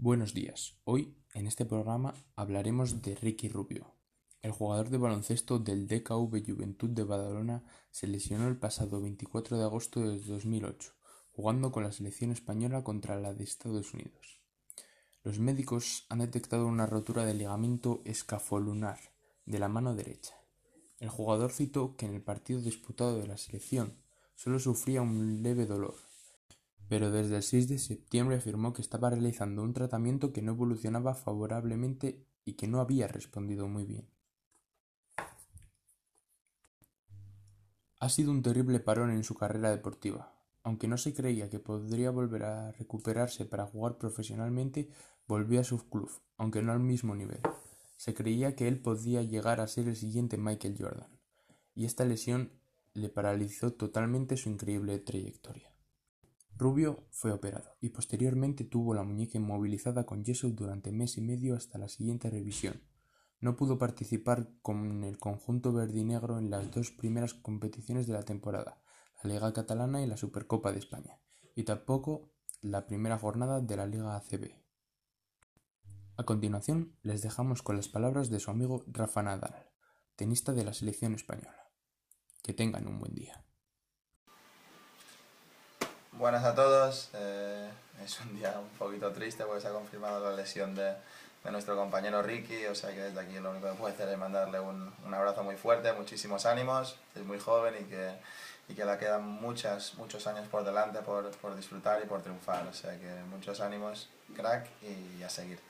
Buenos días. Hoy, en este programa, hablaremos de Ricky Rubio. El jugador de baloncesto del DKV Juventud de Badalona se lesionó el pasado 24 de agosto de 2008, jugando con la selección española contra la de Estados Unidos. Los médicos han detectado una rotura del ligamento escafolunar de la mano derecha. El jugador citó que en el partido disputado de la selección solo sufría un leve dolor, pero desde el 6 de septiembre afirmó que estaba realizando un tratamiento que no evolucionaba favorablemente y que no había respondido muy bien. Ha sido un terrible parón en su carrera deportiva. Aunque no se creía que podría volver a recuperarse para jugar profesionalmente, volvió a su club, aunque no al mismo nivel. Se creía que él podía llegar a ser el siguiente Michael Jordan, y esta lesión le paralizó totalmente su increíble trayectoria. Rubio fue operado y posteriormente tuvo la muñeca inmovilizada con yeso durante mes y medio hasta la siguiente revisión. No pudo participar con el conjunto verdinegro en las dos primeras competiciones de la temporada, la Liga Catalana y la Supercopa de España, y tampoco la primera jornada de la Liga ACB. A continuación, les dejamos con las palabras de su amigo Rafa Nadal, tenista de la selección española. Que tengan un buen día. Buenas a todos. Eh, es un día un poquito triste porque se ha confirmado la lesión de, de, nuestro compañero Ricky, o sea que desde aquí lo único que puedo hacer es mandarle un, un abrazo muy fuerte, muchísimos ánimos, es muy joven y que, y que le quedan muchas, muchos años por delante por, por disfrutar y por triunfar, o sea que muchos ánimos, crack y a seguir.